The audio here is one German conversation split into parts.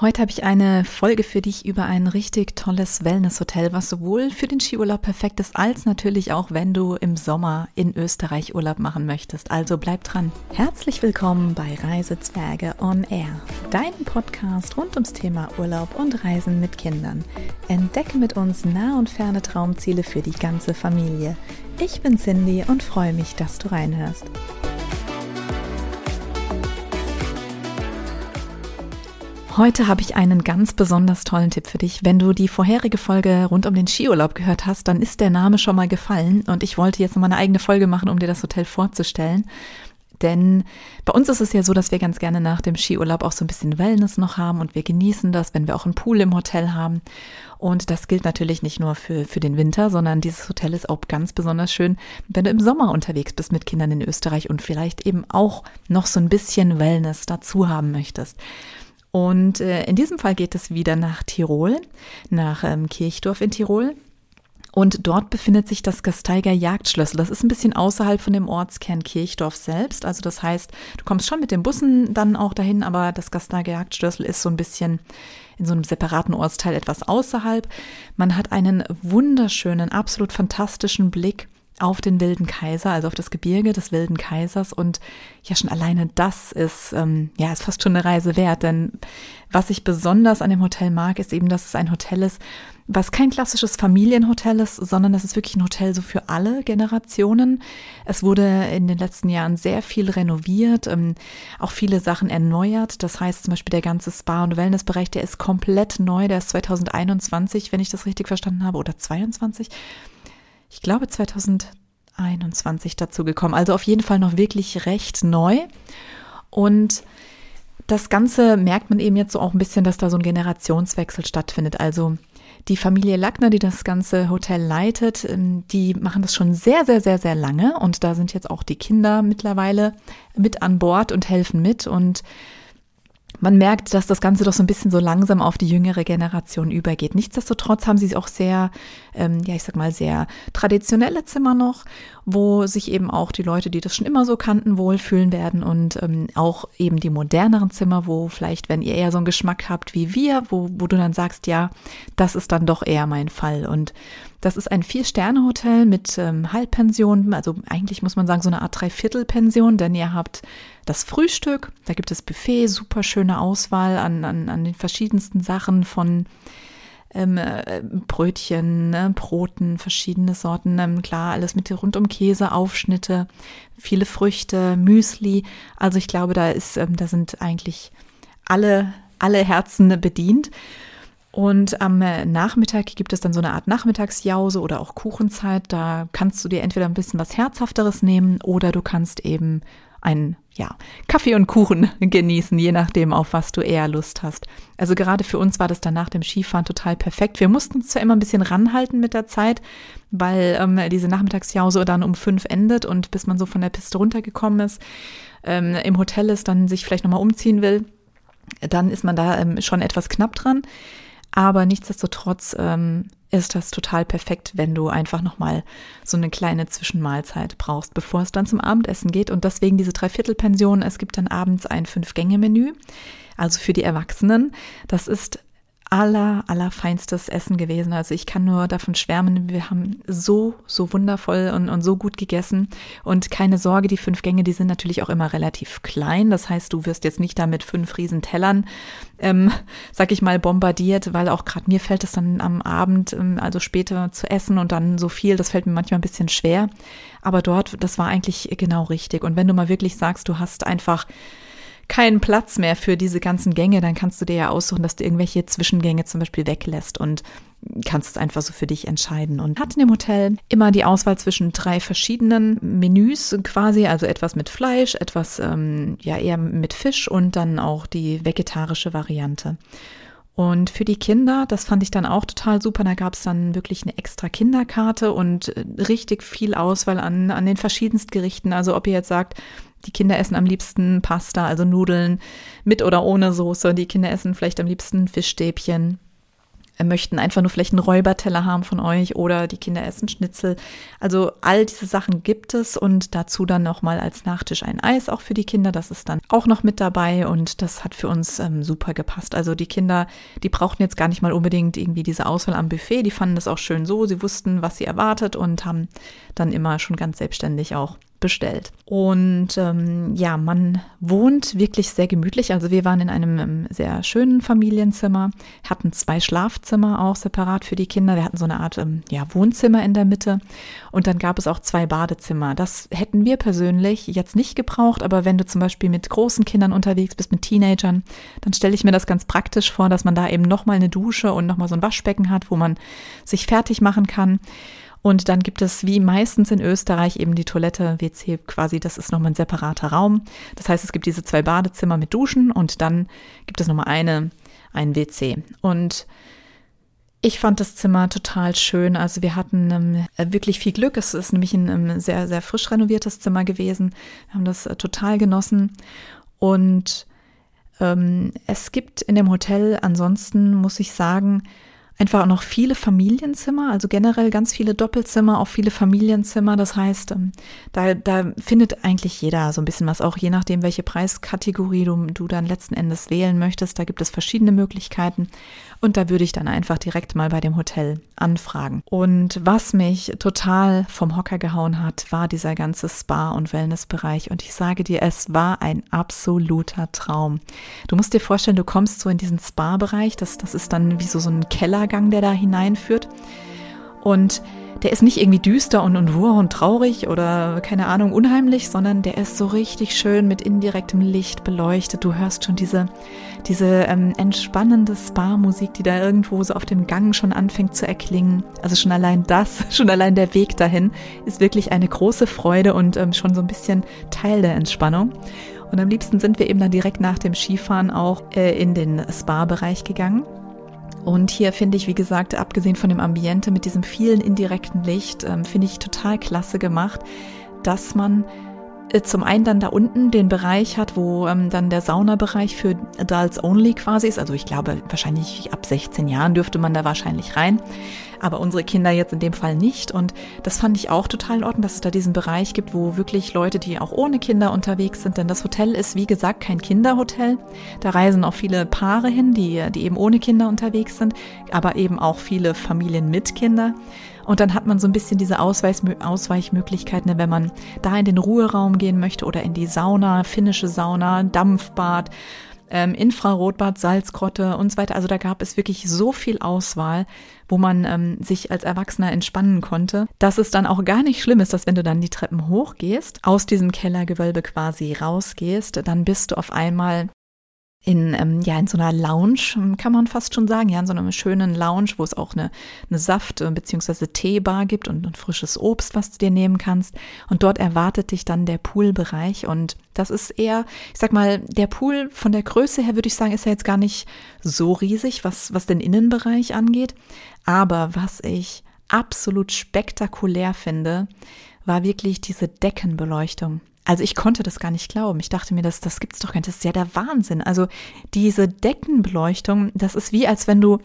Heute habe ich eine Folge für dich über ein richtig tolles Wellnesshotel, was sowohl für den Skiurlaub perfekt ist, als natürlich auch, wenn du im Sommer in Österreich Urlaub machen möchtest. Also bleib dran. Herzlich willkommen bei Reisezwerge on Air, deinem Podcast rund ums Thema Urlaub und Reisen mit Kindern. Entdecke mit uns nah und ferne Traumziele für die ganze Familie. Ich bin Cindy und freue mich, dass du reinhörst. Heute habe ich einen ganz besonders tollen Tipp für dich. Wenn du die vorherige Folge rund um den Skiurlaub gehört hast, dann ist der Name schon mal gefallen und ich wollte jetzt noch mal eine eigene Folge machen, um dir das Hotel vorzustellen. Denn bei uns ist es ja so, dass wir ganz gerne nach dem Skiurlaub auch so ein bisschen Wellness noch haben und wir genießen das, wenn wir auch einen Pool im Hotel haben. Und das gilt natürlich nicht nur für, für den Winter, sondern dieses Hotel ist auch ganz besonders schön, wenn du im Sommer unterwegs bist mit Kindern in Österreich und vielleicht eben auch noch so ein bisschen Wellness dazu haben möchtest. Und äh, in diesem Fall geht es wieder nach Tirol, nach ähm, Kirchdorf in Tirol. Und dort befindet sich das Gasteiger Jagdschlössel. Das ist ein bisschen außerhalb von dem Ortskern Kirchdorf selbst. Also das heißt, du kommst schon mit den Bussen dann auch dahin, aber das Gasteiger Jagdschlössel ist so ein bisschen in so einem separaten Ortsteil etwas außerhalb. Man hat einen wunderschönen, absolut fantastischen Blick auf den wilden Kaiser, also auf das Gebirge des wilden Kaisers. Und ja, schon alleine das ist, ähm, ja, ist fast schon eine Reise wert. Denn was ich besonders an dem Hotel mag, ist eben, dass es ein Hotel ist, was kein klassisches Familienhotel ist, sondern es ist wirklich ein Hotel so für alle Generationen. Es wurde in den letzten Jahren sehr viel renoviert, ähm, auch viele Sachen erneuert. Das heißt zum Beispiel der ganze Spa- und Wellnessbereich, der ist komplett neu. Der ist 2021, wenn ich das richtig verstanden habe, oder 22 ich glaube, 2021 dazu gekommen. Also auf jeden Fall noch wirklich recht neu. Und das Ganze merkt man eben jetzt so auch ein bisschen, dass da so ein Generationswechsel stattfindet. Also die Familie Lackner, die das ganze Hotel leitet, ähm, die machen das schon sehr, sehr, sehr, sehr lange. Und da sind jetzt auch die Kinder mittlerweile mit an Bord und helfen mit. Und man merkt, dass das Ganze doch so ein bisschen so langsam auf die jüngere Generation übergeht. Nichtsdestotrotz haben sie auch sehr, ähm, ja, ich sag mal, sehr traditionelle Zimmer noch, wo sich eben auch die Leute, die das schon immer so kannten, wohlfühlen werden und ähm, auch eben die moderneren Zimmer, wo vielleicht, wenn ihr eher so einen Geschmack habt wie wir, wo, wo du dann sagst, ja, das ist dann doch eher mein Fall. Und das ist ein Vier-Sterne-Hotel mit ähm, Halbpension, also eigentlich muss man sagen so eine Art Dreiviertelpension, denn ihr habt das Frühstück, da gibt es Buffet, super schöne Auswahl an, an, an den verschiedensten Sachen von ähm, äh, Brötchen, ne, Broten, verschiedene Sorten, ähm, klar, alles mit rund um Käse, Aufschnitte, viele Früchte, Müsli. Also ich glaube, da ist, ähm, da sind eigentlich alle, alle Herzen bedient. Und am äh, Nachmittag gibt es dann so eine Art Nachmittagsjause oder auch Kuchenzeit. Da kannst du dir entweder ein bisschen was Herzhafteres nehmen oder du kannst eben einen ja, Kaffee und Kuchen genießen, je nachdem, auf was du eher Lust hast. Also gerade für uns war das dann nach dem Skifahren total perfekt. Wir mussten zwar immer ein bisschen ranhalten mit der Zeit, weil ähm, diese Nachmittagsjause dann um fünf endet und bis man so von der Piste runtergekommen ist, ähm, im Hotel ist, dann sich vielleicht nochmal umziehen will, dann ist man da ähm, schon etwas knapp dran. Aber nichtsdestotrotz ähm, ist das total perfekt, wenn du einfach nochmal so eine kleine Zwischenmahlzeit brauchst, bevor es dann zum Abendessen geht. Und deswegen diese Dreiviertelpension. Es gibt dann abends ein Fünf-Gänge-Menü, also für die Erwachsenen. Das ist aller, allerfeinstes Essen gewesen. Also ich kann nur davon schwärmen. Wir haben so, so wundervoll und, und so gut gegessen. Und keine Sorge, die fünf Gänge, die sind natürlich auch immer relativ klein. Das heißt, du wirst jetzt nicht da mit fünf riesen Tellern, ähm, sag ich mal, bombardiert, weil auch gerade mir fällt es dann am Abend, ähm, also später zu essen und dann so viel, das fällt mir manchmal ein bisschen schwer. Aber dort, das war eigentlich genau richtig. Und wenn du mal wirklich sagst, du hast einfach keinen Platz mehr für diese ganzen Gänge, dann kannst du dir ja aussuchen, dass du irgendwelche Zwischengänge zum Beispiel weglässt und kannst es einfach so für dich entscheiden. Und hat in dem Hotel immer die Auswahl zwischen drei verschiedenen Menüs quasi, also etwas mit Fleisch, etwas ähm, ja eher mit Fisch und dann auch die vegetarische Variante. Und für die Kinder, das fand ich dann auch total super, da gab es dann wirklich eine extra Kinderkarte und äh, richtig viel Auswahl an, an den verschiedensten Gerichten. Also ob ihr jetzt sagt, die Kinder essen am liebsten Pasta, also Nudeln mit oder ohne Soße. Die Kinder essen vielleicht am liebsten Fischstäbchen. möchten einfach nur vielleicht einen Räuberteller haben von euch oder die Kinder essen Schnitzel. Also all diese Sachen gibt es und dazu dann nochmal als Nachtisch ein Eis auch für die Kinder. Das ist dann auch noch mit dabei und das hat für uns ähm, super gepasst. Also die Kinder, die brauchten jetzt gar nicht mal unbedingt irgendwie diese Auswahl am Buffet. Die fanden das auch schön so. Sie wussten, was sie erwartet und haben dann immer schon ganz selbstständig auch bestellt. Und ähm, ja, man wohnt wirklich sehr gemütlich. Also wir waren in einem ähm, sehr schönen Familienzimmer, hatten zwei Schlafzimmer auch separat für die Kinder. Wir hatten so eine Art ähm, ja, Wohnzimmer in der Mitte und dann gab es auch zwei Badezimmer. Das hätten wir persönlich jetzt nicht gebraucht, aber wenn du zum Beispiel mit großen Kindern unterwegs bist, mit Teenagern, dann stelle ich mir das ganz praktisch vor, dass man da eben nochmal eine Dusche und nochmal so ein Waschbecken hat, wo man sich fertig machen kann. Und dann gibt es wie meistens in Österreich eben die Toilette, WC quasi, das ist nochmal ein separater Raum. Das heißt, es gibt diese zwei Badezimmer mit Duschen und dann gibt es nochmal eine, ein WC. Und ich fand das Zimmer total schön. Also wir hatten ähm, wirklich viel Glück. Es ist nämlich ein ähm, sehr, sehr frisch renoviertes Zimmer gewesen. Wir haben das äh, total genossen. Und ähm, es gibt in dem Hotel ansonsten, muss ich sagen, einfach auch noch viele Familienzimmer, also generell ganz viele Doppelzimmer, auch viele Familienzimmer. Das heißt, ähm, da, da findet eigentlich jeder so ein bisschen was, auch je nachdem, welche Preiskategorie du, du dann letzten Endes wählen möchtest. Da gibt es verschiedene Möglichkeiten. Und da würde ich dann einfach direkt mal bei dem Hotel anfragen. Und was mich total vom Hocker gehauen hat, war dieser ganze Spa- und Wellnessbereich. Und ich sage dir, es war ein absoluter Traum. Du musst dir vorstellen, du kommst so in diesen Spa-Bereich. Das, das ist dann wie so, so ein Kellergang, der da hineinführt. Und der ist nicht irgendwie düster und, und wurr und traurig oder keine Ahnung unheimlich, sondern der ist so richtig schön mit indirektem Licht beleuchtet. Du hörst schon diese, diese ähm, entspannende Spa-Musik, die da irgendwo so auf dem Gang schon anfängt zu erklingen. Also schon allein das, schon allein der Weg dahin ist wirklich eine große Freude und ähm, schon so ein bisschen Teil der Entspannung. Und am liebsten sind wir eben dann direkt nach dem Skifahren auch äh, in den Spa-Bereich gegangen. Und hier finde ich, wie gesagt, abgesehen von dem Ambiente mit diesem vielen indirekten Licht, ähm, finde ich total klasse gemacht, dass man zum einen dann da unten den Bereich hat, wo ähm, dann der Saunabereich für Adults Only quasi ist. Also ich glaube, wahrscheinlich ab 16 Jahren dürfte man da wahrscheinlich rein aber unsere Kinder jetzt in dem Fall nicht. Und das fand ich auch total in Ordnung, dass es da diesen Bereich gibt, wo wirklich Leute, die auch ohne Kinder unterwegs sind, denn das Hotel ist, wie gesagt, kein Kinderhotel. Da reisen auch viele Paare hin, die, die eben ohne Kinder unterwegs sind, aber eben auch viele Familien mit Kindern. Und dann hat man so ein bisschen diese Ausweichmöglichkeiten, wenn man da in den Ruheraum gehen möchte oder in die Sauna, finnische Sauna, Dampfbad ähm, Infrarotbad, Salzgrotte und so weiter. Also da gab es wirklich so viel Auswahl, wo man ähm, sich als Erwachsener entspannen konnte, dass es dann auch gar nicht schlimm ist, dass wenn du dann die Treppen hochgehst, aus diesem Kellergewölbe quasi rausgehst, dann bist du auf einmal in, ähm, ja, in so einer Lounge, kann man fast schon sagen, ja, in so einem schönen Lounge, wo es auch eine, eine Saft- bzw. Teebar gibt und ein frisches Obst, was du dir nehmen kannst. Und dort erwartet dich dann der Poolbereich. Und das ist eher, ich sag mal, der Pool von der Größe her würde ich sagen, ist ja jetzt gar nicht so riesig, was, was den Innenbereich angeht. Aber was ich absolut spektakulär finde, war wirklich diese Deckenbeleuchtung. Also ich konnte das gar nicht glauben. Ich dachte mir, das, das gibt's doch gar nicht. Das ist ja der Wahnsinn. Also diese Deckenbeleuchtung, das ist wie, als wenn du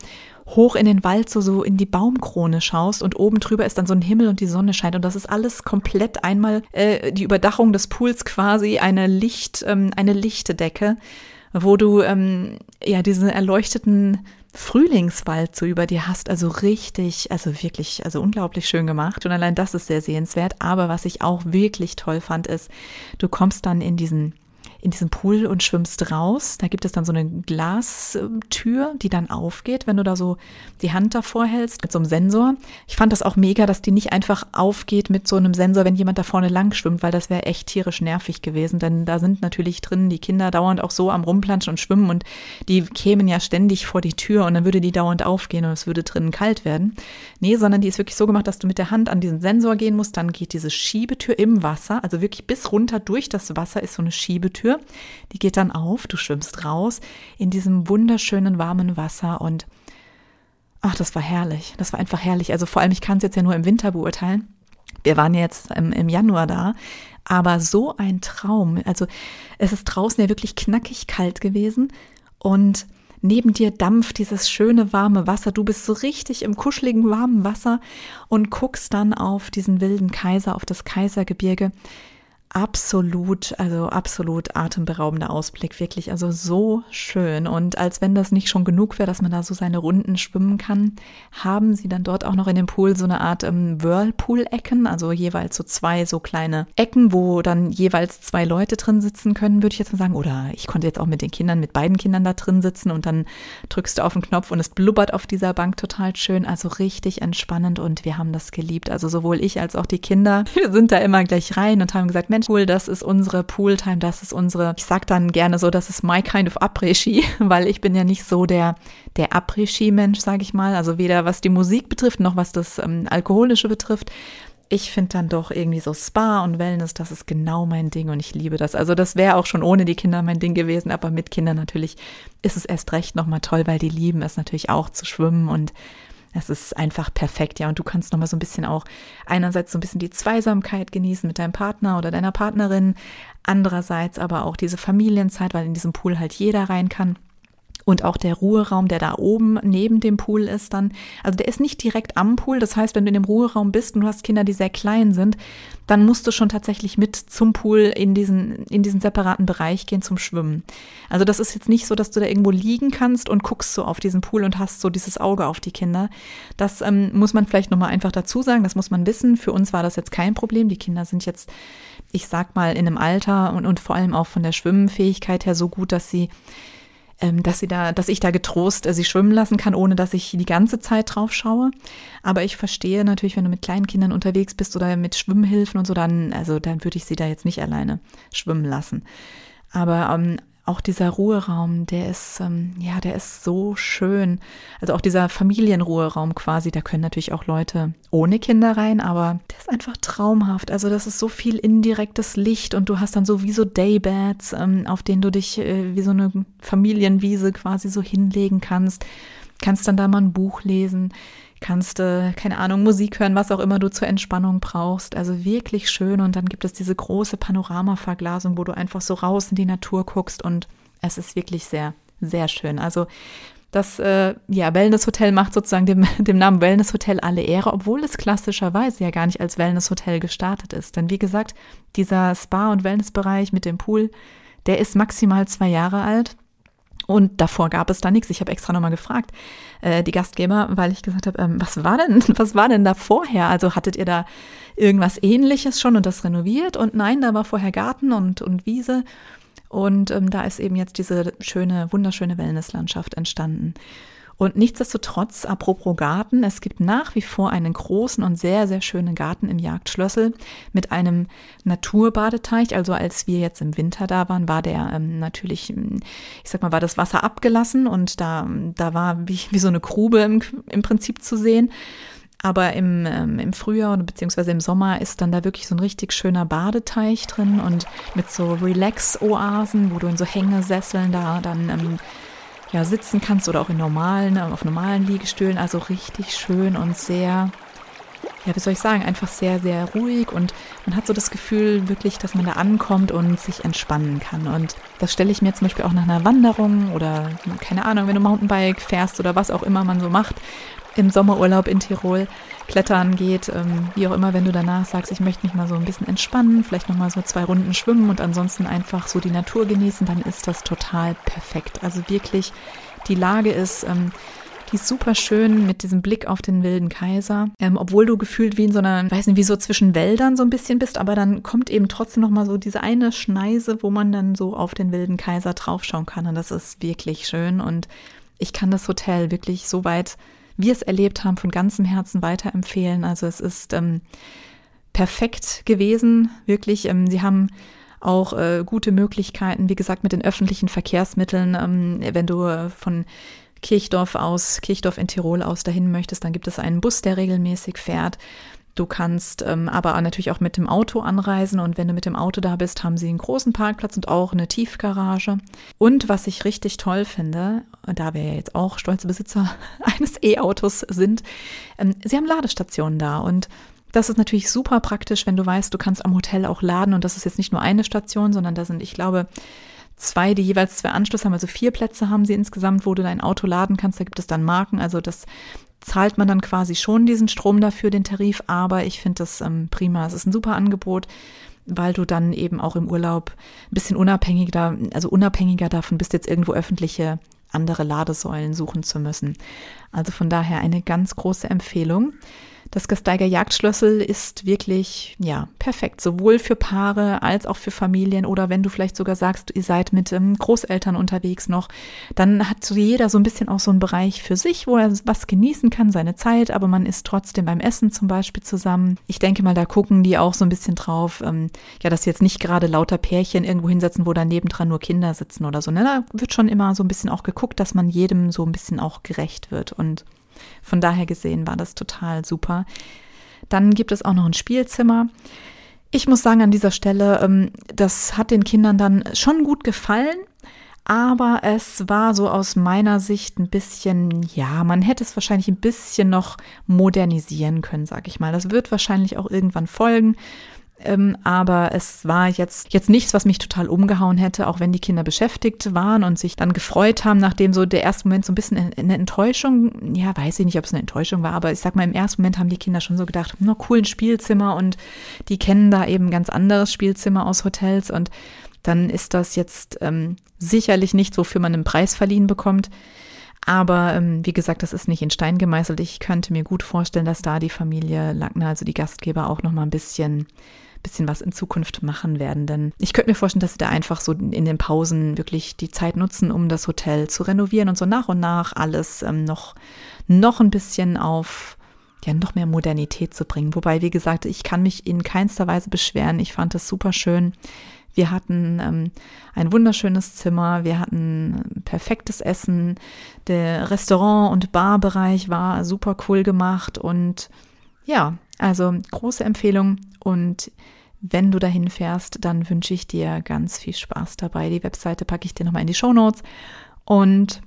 hoch in den Wald so, so in die Baumkrone schaust und oben drüber ist dann so ein Himmel und die Sonne scheint. Und das ist alles komplett einmal äh, die Überdachung des Pools quasi, eine Licht, ähm, eine Lichtdecke, wo du ähm, ja diesen erleuchteten Frühlingswald so über dir hast. Also richtig, also wirklich, also unglaublich schön gemacht. Und allein das ist sehr sehenswert. Aber was ich auch wirklich toll fand, ist, du kommst dann in diesen in diesem Pool und schwimmst raus. Da gibt es dann so eine Glastür, die dann aufgeht, wenn du da so die Hand davor hältst mit so einem Sensor. Ich fand das auch mega, dass die nicht einfach aufgeht mit so einem Sensor, wenn jemand da vorne lang schwimmt, weil das wäre echt tierisch nervig gewesen. Denn da sind natürlich drin die Kinder dauernd auch so am Rumplanschen und schwimmen und die kämen ja ständig vor die Tür und dann würde die dauernd aufgehen und es würde drinnen kalt werden. Nee, sondern die ist wirklich so gemacht, dass du mit der Hand an diesen Sensor gehen musst. Dann geht diese Schiebetür im Wasser, also wirklich bis runter durch das Wasser ist so eine Schiebetür die geht dann auf, du schwimmst raus in diesem wunderschönen warmen Wasser und ach, das war herrlich. Das war einfach herrlich. Also vor allem, ich kann es jetzt ja nur im Winter beurteilen. Wir waren jetzt im, im Januar da, aber so ein Traum. Also es ist draußen ja wirklich knackig kalt gewesen und neben dir dampft dieses schöne warme Wasser, du bist so richtig im kuscheligen warmen Wasser und guckst dann auf diesen wilden Kaiser, auf das Kaisergebirge absolut, also absolut atemberaubender Ausblick, wirklich, also so schön. Und als wenn das nicht schon genug wäre, dass man da so seine Runden schwimmen kann, haben sie dann dort auch noch in dem Pool so eine Art ähm, Whirlpool-Ecken, also jeweils so zwei so kleine Ecken, wo dann jeweils zwei Leute drin sitzen können, würde ich jetzt mal sagen. Oder ich konnte jetzt auch mit den Kindern, mit beiden Kindern da drin sitzen und dann drückst du auf den Knopf und es blubbert auf dieser Bank total schön, also richtig entspannend und wir haben das geliebt. Also sowohl ich als auch die Kinder, wir sind da immer gleich rein und haben gesagt, Mensch, cool, das ist unsere Pooltime, das ist unsere, ich sag dann gerne so, das ist my kind of Après-Ski, weil ich bin ja nicht so der, der Après-Ski-Mensch, sage ich mal, also weder was die Musik betrifft, noch was das ähm, Alkoholische betrifft. Ich finde dann doch irgendwie so Spa und Wellness, das ist genau mein Ding und ich liebe das. Also das wäre auch schon ohne die Kinder mein Ding gewesen, aber mit Kindern natürlich ist es erst recht nochmal toll, weil die lieben es natürlich auch zu schwimmen und es ist einfach perfekt, ja. Und du kannst nochmal so ein bisschen auch einerseits so ein bisschen die Zweisamkeit genießen mit deinem Partner oder deiner Partnerin, andererseits aber auch diese Familienzeit, weil in diesem Pool halt jeder rein kann. Und auch der Ruheraum, der da oben neben dem Pool ist dann, also der ist nicht direkt am Pool. Das heißt, wenn du in dem Ruheraum bist und du hast Kinder, die sehr klein sind, dann musst du schon tatsächlich mit zum Pool in diesen, in diesen separaten Bereich gehen zum Schwimmen. Also das ist jetzt nicht so, dass du da irgendwo liegen kannst und guckst so auf diesen Pool und hast so dieses Auge auf die Kinder. Das ähm, muss man vielleicht nochmal einfach dazu sagen. Das muss man wissen. Für uns war das jetzt kein Problem. Die Kinder sind jetzt, ich sag mal, in einem Alter und, und vor allem auch von der Schwimmfähigkeit her so gut, dass sie dass sie da, dass ich da getrost äh, sie schwimmen lassen kann, ohne dass ich die ganze Zeit drauf schaue. Aber ich verstehe natürlich, wenn du mit kleinen Kindern unterwegs bist oder mit Schwimmhilfen und so, dann, also dann würde ich sie da jetzt nicht alleine schwimmen lassen. Aber ähm, auch dieser Ruheraum, der ist, ähm, ja, der ist so schön. Also auch dieser Familienruheraum quasi, da können natürlich auch Leute ohne Kinder rein, aber der ist einfach traumhaft. Also das ist so viel indirektes Licht und du hast dann so wie so Daybeds, ähm, auf denen du dich äh, wie so eine Familienwiese quasi so hinlegen kannst. Kannst dann da mal ein Buch lesen kannst, äh, keine Ahnung, Musik hören, was auch immer du zur Entspannung brauchst. Also wirklich schön. Und dann gibt es diese große Panoramaverglasung, wo du einfach so raus in die Natur guckst und es ist wirklich sehr, sehr schön. Also das äh, ja, Wellness-Hotel macht sozusagen dem, dem Namen Wellness-Hotel alle Ehre, obwohl es klassischerweise ja gar nicht als Wellness-Hotel gestartet ist. Denn wie gesagt, dieser Spa- und Wellnessbereich mit dem Pool, der ist maximal zwei Jahre alt. Und davor gab es da nichts. Ich habe extra nochmal gefragt, äh, die Gastgeber, weil ich gesagt habe, ähm, was war denn, was war denn da vorher? Also hattet ihr da irgendwas ähnliches schon und das renoviert? Und nein, da war vorher Garten und, und Wiese. Und ähm, da ist eben jetzt diese schöne, wunderschöne Wellnesslandschaft entstanden. Und nichtsdestotrotz, apropos Garten, es gibt nach wie vor einen großen und sehr, sehr schönen Garten im Jagdschlössel mit einem Naturbadeteich. Also als wir jetzt im Winter da waren, war der ähm, natürlich, ähm, ich sag mal, war das Wasser abgelassen und da, da war wie, wie so eine Grube im, im Prinzip zu sehen. Aber im, ähm, im Frühjahr beziehungsweise im Sommer ist dann da wirklich so ein richtig schöner Badeteich drin und mit so Relax-Oasen, wo du in so Hängesesseln da dann ähm, ja, sitzen kannst oder auch in normalen, auf normalen Liegestühlen. Also richtig schön und sehr, ja, wie soll ich sagen, einfach sehr, sehr ruhig und man hat so das Gefühl wirklich, dass man da ankommt und sich entspannen kann. Und das stelle ich mir zum Beispiel auch nach einer Wanderung oder keine Ahnung, wenn du Mountainbike fährst oder was auch immer man so macht, im Sommerurlaub in Tirol klettern geht, ähm, wie auch immer, wenn du danach sagst, ich möchte mich mal so ein bisschen entspannen, vielleicht nochmal so zwei Runden schwimmen und ansonsten einfach so die Natur genießen, dann ist das total perfekt. Also wirklich, die Lage ist, ähm, die ist super schön mit diesem Blick auf den wilden Kaiser, ähm, obwohl du gefühlt wie in so einer, weiß nicht, wie so zwischen Wäldern so ein bisschen bist, aber dann kommt eben trotzdem nochmal so diese eine Schneise, wo man dann so auf den wilden Kaiser draufschauen kann und das ist wirklich schön und ich kann das Hotel wirklich so weit wir es erlebt haben, von ganzem Herzen weiterempfehlen. Also es ist ähm, perfekt gewesen, wirklich. Ähm, sie haben auch äh, gute Möglichkeiten, wie gesagt, mit den öffentlichen Verkehrsmitteln. Ähm, wenn du äh, von Kirchdorf aus, Kirchdorf in Tirol aus dahin möchtest, dann gibt es einen Bus, der regelmäßig fährt. Du kannst ähm, aber natürlich auch mit dem Auto anreisen und wenn du mit dem Auto da bist, haben sie einen großen Parkplatz und auch eine Tiefgarage. Und was ich richtig toll finde, da wir ja jetzt auch stolze Besitzer eines E-Autos sind, ähm, sie haben Ladestationen da und das ist natürlich super praktisch, wenn du weißt, du kannst am Hotel auch laden und das ist jetzt nicht nur eine Station, sondern da sind, ich glaube, zwei, die jeweils zwei Anschlüsse haben, also vier Plätze haben sie insgesamt, wo du dein Auto laden kannst. Da gibt es dann Marken, also das zahlt man dann quasi schon diesen Strom dafür, den Tarif, aber ich finde das ähm, prima. Es ist ein super Angebot, weil du dann eben auch im Urlaub ein bisschen unabhängiger, also unabhängiger davon bist, jetzt irgendwo öffentliche andere Ladesäulen suchen zu müssen. Also von daher eine ganz große Empfehlung. Das Gesteiger Jagdschlüssel ist wirklich, ja, perfekt, sowohl für Paare als auch für Familien oder wenn du vielleicht sogar sagst, ihr seid mit ähm, Großeltern unterwegs noch, dann hat so jeder so ein bisschen auch so einen Bereich für sich, wo er was genießen kann, seine Zeit, aber man ist trotzdem beim Essen zum Beispiel zusammen. Ich denke mal, da gucken die auch so ein bisschen drauf, ähm, ja, dass jetzt nicht gerade lauter Pärchen irgendwo hinsetzen, wo da nebendran nur Kinder sitzen oder so. Ne? Da wird schon immer so ein bisschen auch geguckt, dass man jedem so ein bisschen auch gerecht wird und von daher gesehen war das total super. Dann gibt es auch noch ein Spielzimmer. Ich muss sagen, an dieser Stelle, ähm, das hat den Kindern dann schon gut gefallen. Aber es war so aus meiner Sicht ein bisschen, ja, man hätte es wahrscheinlich ein bisschen noch modernisieren können, sag ich mal. Das wird wahrscheinlich auch irgendwann folgen. Ähm, aber es war jetzt, jetzt nichts, was mich total umgehauen hätte, auch wenn die Kinder beschäftigt waren und sich dann gefreut haben, nachdem so der erste Moment so ein bisschen eine Enttäuschung, ja, weiß ich nicht, ob es eine Enttäuschung war, aber ich sag mal, im ersten Moment haben die Kinder schon so gedacht, na cool, ein Spielzimmer und die kennen da eben ganz anderes Spielzimmer aus Hotels und dann ist das jetzt ähm, sicherlich nichts, wofür man einen Preis verliehen bekommt. Aber ähm, wie gesagt, das ist nicht in Stein gemeißelt. Ich könnte mir gut vorstellen, dass da die Familie Lackner, also die Gastgeber, auch noch mal ein bisschen bisschen was in Zukunft machen werden. Denn ich könnte mir vorstellen, dass sie da einfach so in den Pausen wirklich die Zeit nutzen, um das Hotel zu renovieren und so nach und nach alles ähm, noch, noch ein bisschen auf ja, noch mehr Modernität zu bringen. Wobei, wie gesagt, ich kann mich in keinster Weise beschweren. Ich fand es super schön. Wir hatten ähm, ein wunderschönes Zimmer, wir hatten perfektes Essen, der Restaurant- und Barbereich war super cool gemacht und ja, also große Empfehlung und wenn du dahin fährst, dann wünsche ich dir ganz viel Spaß dabei. Die Webseite packe ich dir nochmal in die Show Notes. Und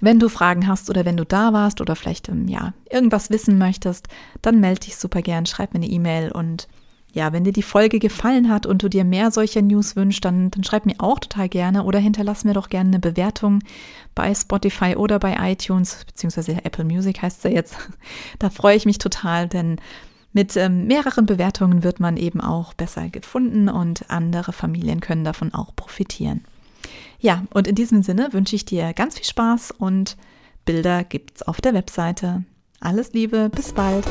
wenn du Fragen hast oder wenn du da warst oder vielleicht ähm, ja irgendwas wissen möchtest, dann melde dich super gern, schreib mir eine E-Mail und ja, wenn dir die Folge gefallen hat und du dir mehr solcher News wünschst, dann, dann schreib mir auch total gerne oder hinterlass mir doch gerne eine Bewertung bei Spotify oder bei iTunes, beziehungsweise Apple Music heißt es ja jetzt. Da freue ich mich total, denn mit ähm, mehreren Bewertungen wird man eben auch besser gefunden und andere Familien können davon auch profitieren. Ja, und in diesem Sinne wünsche ich dir ganz viel Spaß und Bilder gibt's auf der Webseite. Alles Liebe, bis bald.